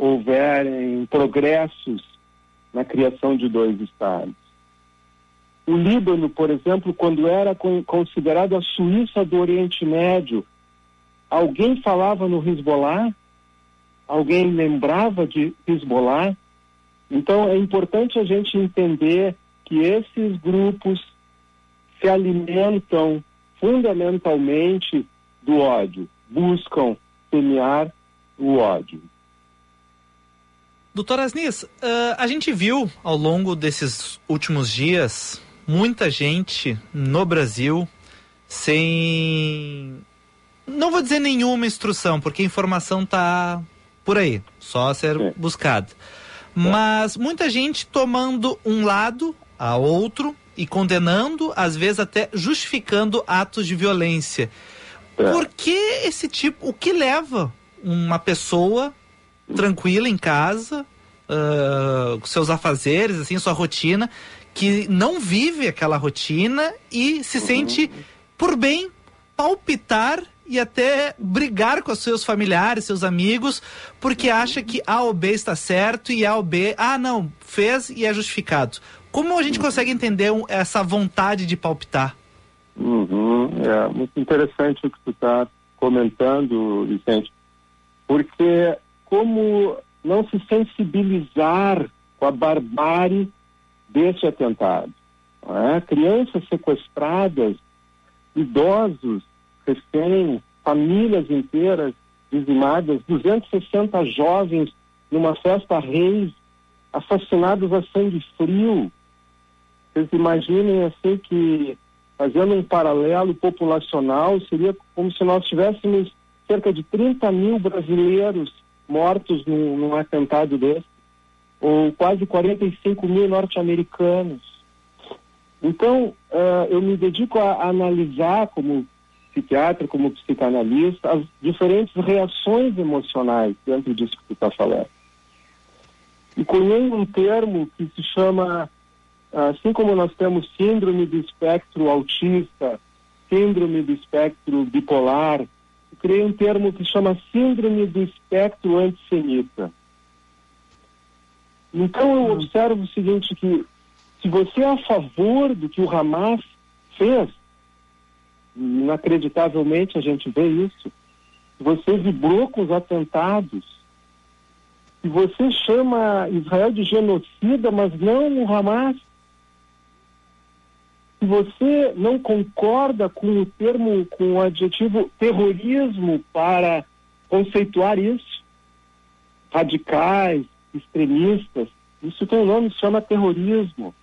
S19: houverem progressos na criação de dois estados. O Líbano, por exemplo, quando era considerado a Suíça do Oriente Médio, alguém falava no Hezbollah? Alguém lembrava de Hezbollah? Então é importante a gente entender que esses grupos se alimentam fundamentalmente do ódio, buscam semear o ódio.
S1: Doutor Asnis, uh, a gente viu ao longo desses últimos dias muita gente no Brasil sem. Não vou dizer nenhuma instrução, porque a informação está por aí, só ser é. buscada. Mas muita gente tomando um lado a outro e condenando, às vezes até justificando atos de violência. É. Por que esse tipo. O que leva uma pessoa tranquila em casa, uh, com seus afazeres, assim, sua rotina, que não vive aquela rotina e se uhum. sente por bem palpitar e até brigar com os seus familiares, seus amigos, porque uhum. acha que A ou B está certo e A ou B, ah, não, fez e é justificado. Como a gente uhum. consegue entender essa vontade de palpitar?
S19: Uhum. É muito interessante o que tu está comentando, Vicente, porque como não se sensibilizar com a barbárie desse atentado? É? Crianças sequestradas, idosos, reféns, famílias inteiras dizimadas, 260 jovens numa festa reis assassinados a sangue frio. Vocês imaginem assim que, fazendo um paralelo populacional, seria como se nós tivéssemos cerca de 30 mil brasileiros mortos num, num atentado desse, ou quase 45 mil norte-americanos. Então, uh, eu me dedico a, a analisar, como psiquiatra, como psicanalista, as diferentes reações emocionais dentro disso que tu está falando. E cunhei um termo que se chama, assim como nós temos síndrome do espectro autista, síndrome do espectro bipolar, criei um termo que chama Síndrome do Espectro Antissemita. Então eu observo o seguinte, que se você é a favor do que o Hamas fez, inacreditavelmente a gente vê isso, se você vibrou com os atentados, se você chama Israel de genocida, mas não o Hamas, você não concorda com o termo, com o adjetivo terrorismo para conceituar isso, radicais, extremistas, isso tem um nome, se chama terrorismo.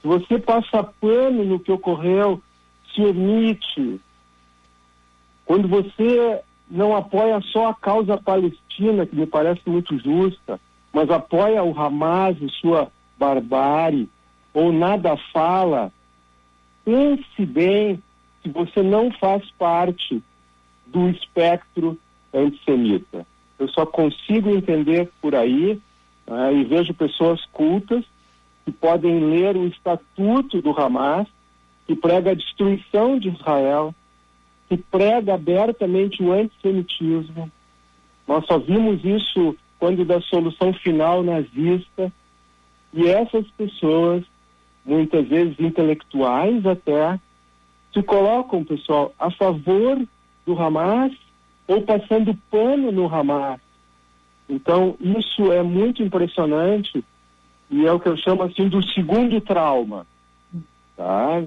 S19: Se você passa pano no que ocorreu, se omite, quando você não apoia só a causa palestina, que me parece muito justa, mas apoia o Hamas e sua barbárie, ou nada fala pense bem se você não faz parte do espectro antissemita. Eu só consigo entender por aí, né, e vejo pessoas cultas que podem ler o estatuto do Hamas, que prega a destruição de Israel, que prega abertamente o antissemitismo. Nós só vimos isso quando da solução final nazista. E essas pessoas muitas vezes intelectuais até, se colocam, pessoal, a favor do Hamas ou passando pano no Hamas. Então, isso é muito impressionante e é o que eu chamo assim do segundo trauma. Tá?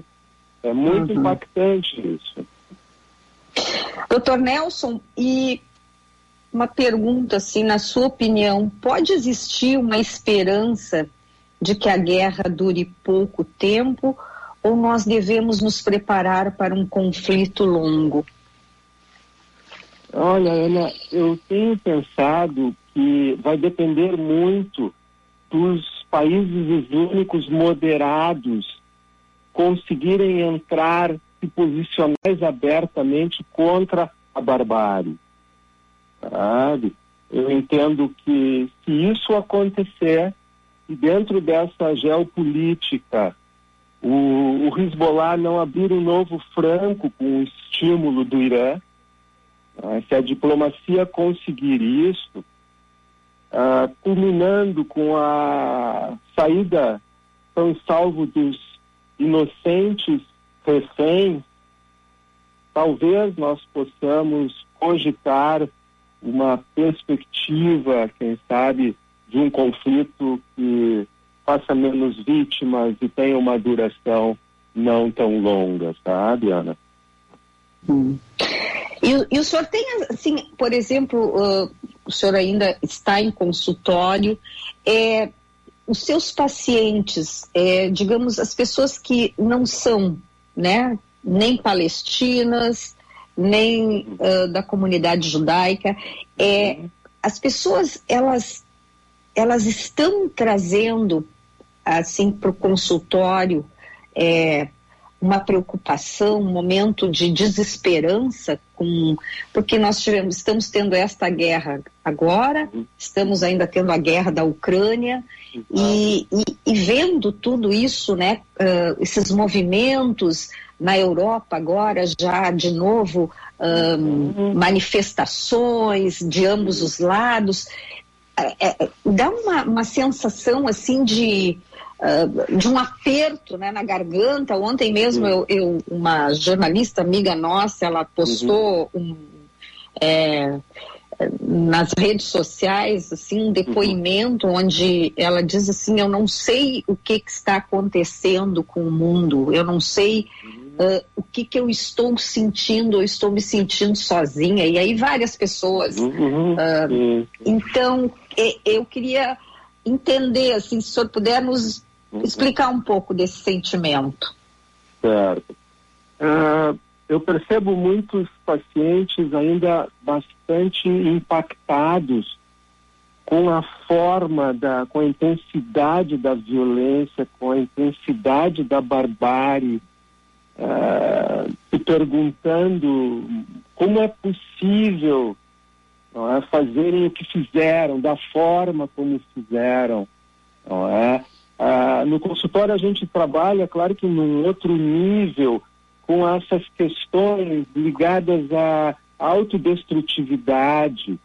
S19: É muito uhum. impactante isso.
S2: Doutor Nelson, e uma pergunta assim, na sua opinião, pode existir uma esperança de que a guerra dure pouco tempo ou nós devemos nos preparar para um conflito longo?
S19: Olha, Ana, eu tenho pensado que vai depender muito dos países islâmicos moderados conseguirem entrar, se posicionar mais abertamente contra a barbárie. Sabe? Eu entendo que se isso acontecer, e dentro dessa geopolítica, o, o Hezbollah não abrir um novo franco com o estímulo do Irã, ah, se a diplomacia conseguir isso, ah, culminando com a saída tão salvo dos inocentes reféns, talvez nós possamos cogitar uma perspectiva, quem sabe, de um conflito que faça menos vítimas e tenha uma duração não tão longa, sabe, Ana?
S2: Hum. E, e, o senhor tem, assim, por exemplo, uh, o senhor ainda está em consultório, é, os seus pacientes, é, digamos, as pessoas que não são, né, nem palestinas, nem uh, da comunidade judaica, é, as pessoas, elas, elas estão trazendo, assim, para o consultório, é, uma preocupação, um momento de desesperança com porque nós tivemos, estamos tendo esta guerra agora, estamos ainda tendo a guerra da Ucrânia e, e, e vendo tudo isso, né, uh, esses movimentos na Europa agora já de novo um, manifestações de ambos os lados, é, é, dá uma, uma sensação assim de uh, de um aperto né, na garganta. Ontem mesmo eu, eu, uma jornalista amiga nossa, ela postou uhum. um, é, nas redes sociais assim um depoimento uhum. onde ela diz assim eu não sei o que, que, está acontecendo com o mundo eu não sei uh, o que, que eu estou sentindo eu estou me sentindo sozinha e aí várias pessoas
S19: uhum.
S2: uh, então eu queria entender assim se o senhor puder nos explicar um pouco desse sentimento.
S19: Certo. Uh, eu percebo muitos pacientes ainda bastante impactados com a forma da, com a intensidade da violência, com a intensidade da barbárie, uh, se perguntando como é possível não é, fazerem o que fizeram, da forma como fizeram, não é? Ah, no consultório a gente trabalha, claro que num outro nível, com essas questões ligadas à autodestrutividade,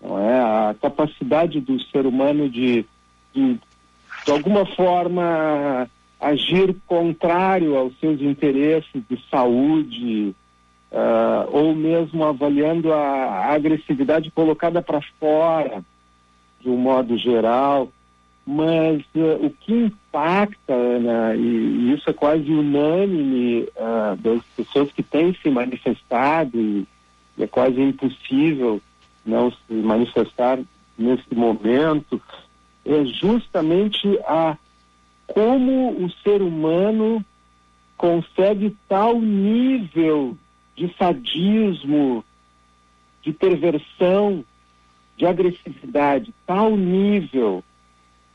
S19: não é? a capacidade do ser humano de, de, de alguma forma, agir contrário aos seus interesses de saúde, uh, ou mesmo avaliando a agressividade colocada para fora, de um modo geral. Mas uh, o que impacta, Ana, e, e, isso é quase unânime uh, das pessoas que têm se manifestado, e, e é quase impossível não se manifestar nesse momento, é justamente a como o ser humano consegue tal nível de sadismo, de perversão, de agressividade, tal nível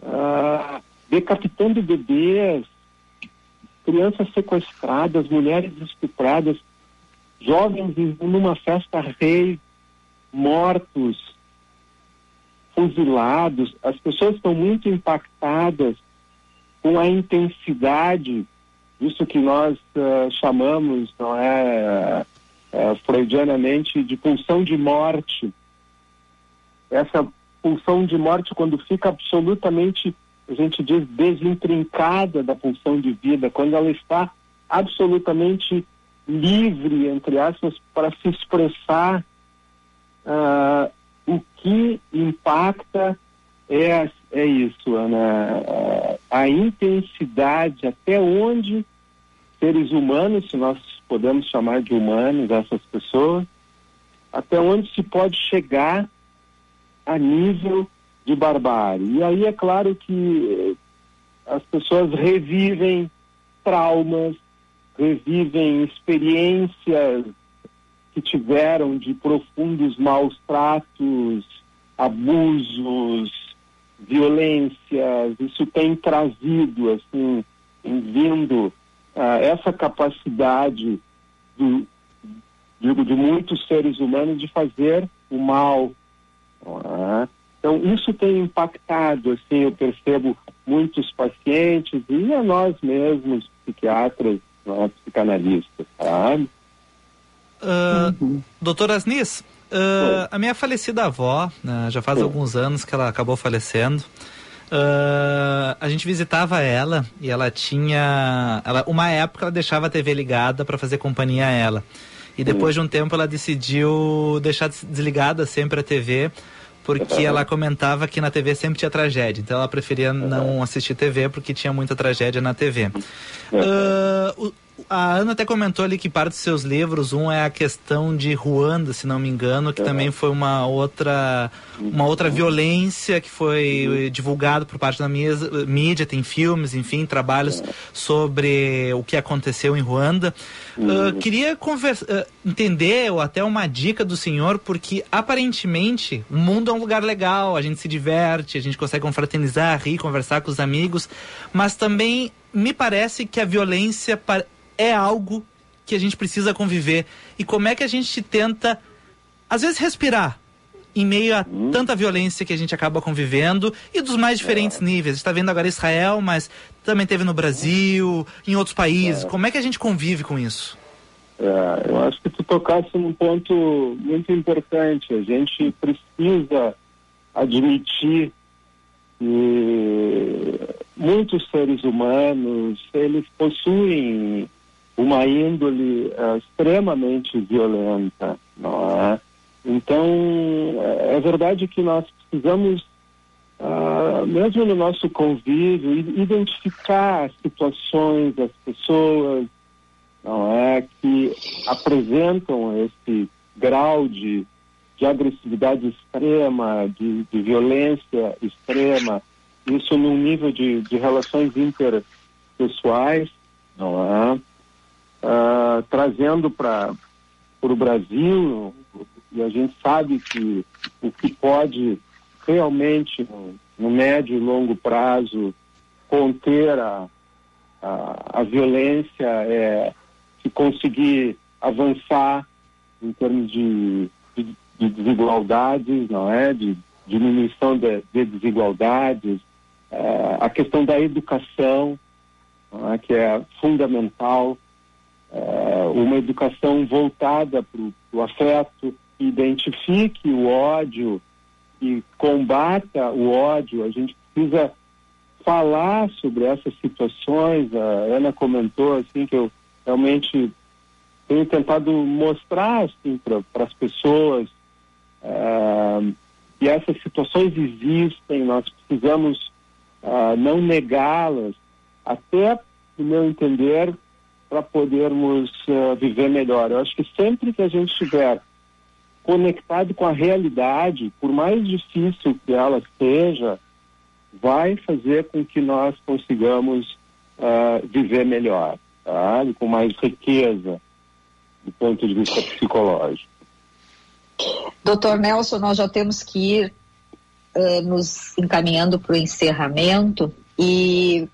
S19: ah, decapitando bebês, crianças sequestradas, mulheres estupradas, jovens numa festa rei, mortos, fuzilados. As pessoas estão muito impactadas com a intensidade disso que nós uh, chamamos, não é, uh, freudianamente, de pulsão de morte. Essa pulsão de morte, quando fica absolutamente, a gente diz, desintrincada da pulsão de vida, quando ela está absolutamente livre, entre aspas, para se expressar, uh, o que impacta é, é isso, Ana, a intensidade, até onde seres humanos, se nós podemos chamar de humanos essas pessoas, até onde se pode chegar a nível de barbárie. E aí é claro que as pessoas revivem traumas, revivem experiências que tiveram de profundos maus tratos, abusos, violências, isso tem trazido, assim, vindo ah, essa capacidade do, digo, de muitos seres humanos de fazer o mal. é? Então, isso tem impactado, assim, eu percebo muitos pacientes e a nós mesmos, psiquiatras, nós psicanalistas, sabe?
S1: Uh, Doutora Asnis, uh, a minha falecida avó, né, já faz alguns anos que ela acabou falecendo. Uh, a gente visitava ela e ela tinha. Ela, uma época ela deixava a TV ligada para fazer companhia a ela. E depois de um tempo ela decidiu deixar des- desligada sempre a TV, porque ela comentava que na TV sempre tinha tragédia. Então ela preferia não assistir TV porque tinha muita tragédia na TV. Ah, o- a Ana até comentou ali que parte dos seus livros, um é a questão de Ruanda, se não me engano, que também foi uma outra uma outra violência que foi divulgado por parte da mesa- mídia, tem filmes, enfim, trabalhos sobre o que aconteceu em Ruanda. Ah, queria convers- ah, entender ou até uma dica do senhor, porque aparentemente o mundo é um lugar legal, a gente se diverte, a gente consegue confraternizar, rir, conversar com os amigos, mas também me parece que a violência é algo que a gente precisa conviver. E como é que a gente tenta, às vezes, respirar em meio a tanta violência que a gente acaba convivendo e dos mais diferentes níveis. A gente está vendo agora Israel, mas também teve no Brasil, em outros países. Como é que a gente convive com isso?
S19: É, eu acho que tu tocasse num ponto muito importante. A gente precisa admitir que muitos seres humanos eles possuem uma índole eh, extremamente violenta, não é? Então é é verdade que nós precisamos ah, mesmo no nosso convívio, identificar as situações, as pessoas, não é, que apresentam esse grau de, de agressividade extrema, de, de violência extrema, isso num nível de, de relações interpessoais, não é? Ah, trazendo para o Brasil, e a gente sabe que o que pode realmente, no, médio e longo prazo, conter a, a, a violência é se conseguir avançar em termos de, de, de desigualdades, não é? De diminuição de, de desigualdades, eh, a questão da educação, é? que é fundamental, eh, uma educação voltada para o afeto, que identifique o ódio, que combata o ódio. A gente precisa falar sobre essas situações. A Ana comentou assim que eu realmente tenho tentado mostrar assim, para as pessoas ah, que essas situações existem, nós precisamos ah, não negá-las, até, no meu entender, para podermos ah, viver melhor. Eu acho que sempre que a gente estiver conectado com a realidade, por mais difícil que ela seja, vai fazer com que nós consigamos ah, viver melhor, tá? Com mais riqueza do ponto de vista psicológico.
S2: Doutor Nelson, nós já temos que ir eh, nos encaminhando para o encerramento e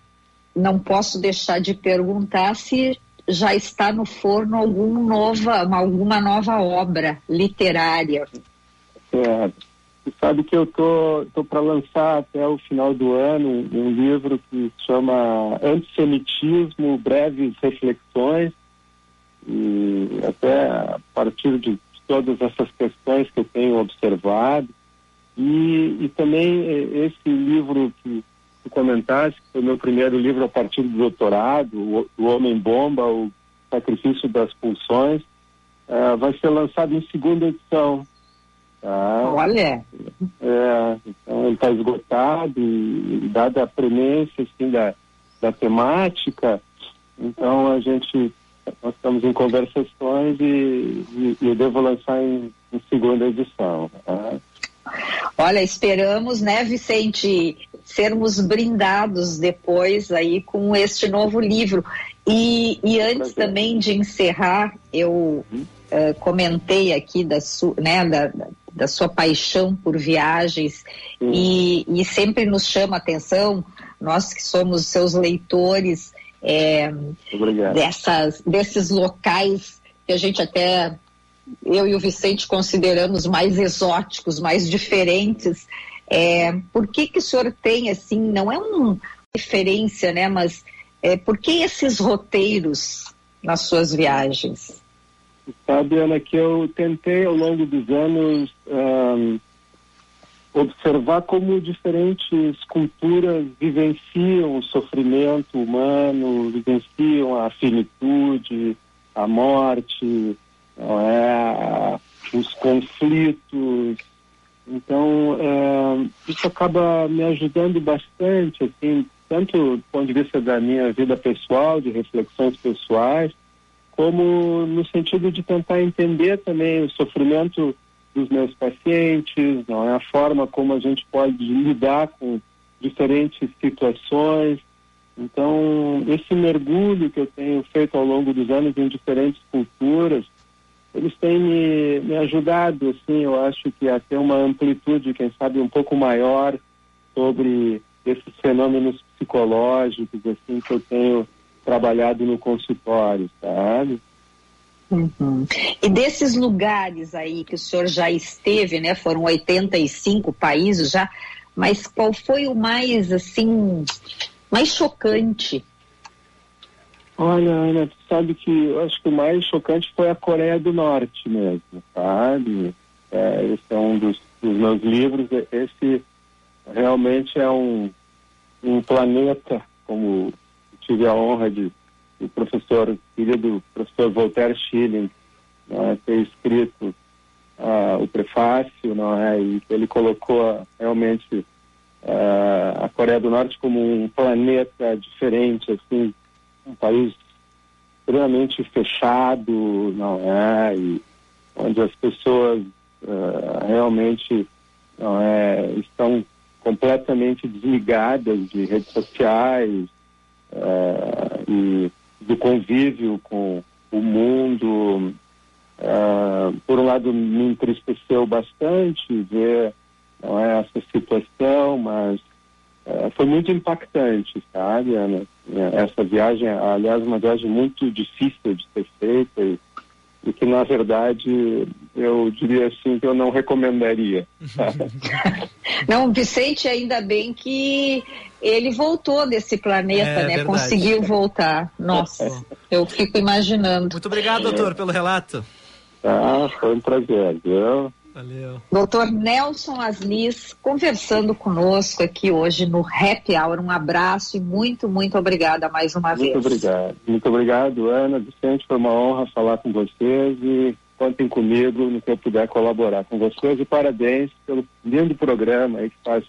S2: não posso deixar de perguntar se já está no forno algum nova, uma- alguma nova obra literária.
S19: É, você sabe que eu tô, tô para lançar até o final do ano um, um livro que se chama Antissemitismo, Breves Reflexões, e até a partir de todas essas questões que eu tenho observado, e, e também eh, esse livro que tu comentaste, que foi o meu primeiro livro a partir do doutorado, O, o Homem-Bomba, O Sacrifício das Pulsões, eh, vai ser lançado em segunda edição. Tá?
S2: Olha!
S19: É, então ele está esgotado e, e dada a premência assim, da, da temática, então a gente nós estamos em conversações e, e- e eu devo lançar em, em segunda edição. tá?
S2: Olha, esperamos, né, Vicente, sermos brindados depois aí com este novo livro. E, e antes também de encerrar, eu eh, comentei aqui da, su, né, da, da- sua paixão por viagens e, e sempre nos chama a atenção, nós que somos seus leitores, é, dessas, desses locais que a gente até, eu e o Vicente consideramos mais exóticos, mais diferentes. É, por que que o senhor tem, assim, não é uma referência, né, mas é, por que esses roteiros nas suas viagens?
S19: Sabe, Ana, que eu tentei ao longo dos anos um, observar como diferentes culturas vivenciam o sofrimento humano, vivenciam a finitude, a morte, é? os conflitos. Então, é, isso acaba me ajudando bastante, assim, tanto do ponto de vista da minha vida pessoal, de reflexões pessoais, como no sentido de tentar entender também o sofrimento dos meus pacientes, não é a forma como a gente pode lidar com diferentes situações. Então, esse mergulho que eu tenho feito ao longo dos anos em diferentes culturas, eles têm me, me ajudado, assim, eu acho que a ter uma amplitude, quem sabe, um pouco maior sobre esses fenômenos psicológicos, assim, que eu tenho trabalhado no consultório, sabe?
S2: Uhum. E desses lugares aí que o senhor já esteve, né? Foram 85 países já, mas qual foi o mais, assim, mais chocante?
S19: Olha, Ana, tu sabe que eu acho que o mais chocante foi a Coreia do Norte mesmo, sabe? É, esse é um dos, dos meus livros. Esse realmente é um, um planeta, como tive a honra de o professor, filho do professor Voltaire Schilling, é, ter escrito uh, o prefácio, não é? E ele colocou realmente uh, a Coreia do Norte como um planeta diferente, assim, um país extremamente fechado, não é? E onde as pessoas uh, realmente não é, estão completamente desligadas de redes sociais e do convívio com o mundo. Uh, por um lado, me entristeceu bastante ver não é, essa situação, mas uh, foi muito impactante, sabe, Ana? Essa viagem, aliás, uma viagem muito difícil de ser feita e, e que, na verdade, eu diria assim que eu não recomendaria.
S2: não, Vicente, ainda bem que ele voltou desse planeta, é, né? Verdade. Conseguiu voltar. Nossa, eu fico imaginando.
S1: Muito obrigado, doutor, pelo relato.
S19: Ah, foi um prazer, viu?
S1: Valeu.
S2: Doutor Nelson Asnis conversando conosco aqui hoje no Happy Hour. Um abraço e muito, muito obrigada mais uma
S19: muito
S2: vez.
S19: Muito obrigado. Muito obrigado, Ana. Vicente, foi uma honra falar com vocês e contem comigo no que eu puder colaborar com vocês e parabéns pelo lindo programa aí que faz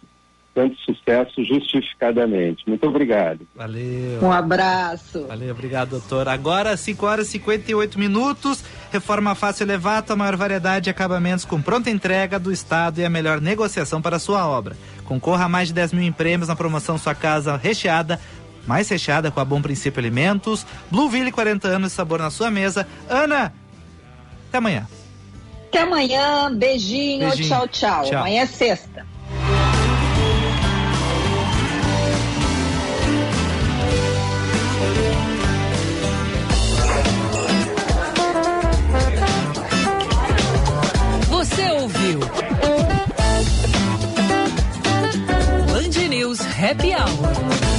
S19: tanto sucesso justificadamente. Muito obrigado.
S1: Valeu.
S2: Um abraço.
S1: Valeu, obrigado, doutor. Agora, 5 horas e 58 minutos. Reforma fácil elevado, a maior variedade de acabamentos com pronta entrega do Estado e a melhor negociação para a sua obra. Concorra a mais de 10 mil em prêmios na promoção Sua Casa Recheada. Mais recheada com a Bom Princípio Alimentos. Blueville, 40 anos de sabor na sua mesa. Ana, até amanhã.
S2: Até amanhã. Beijinho. Beijinho. Tchau, tchau, tchau. Amanhã é sexta.
S11: Ouviu? Band News Happy Hour.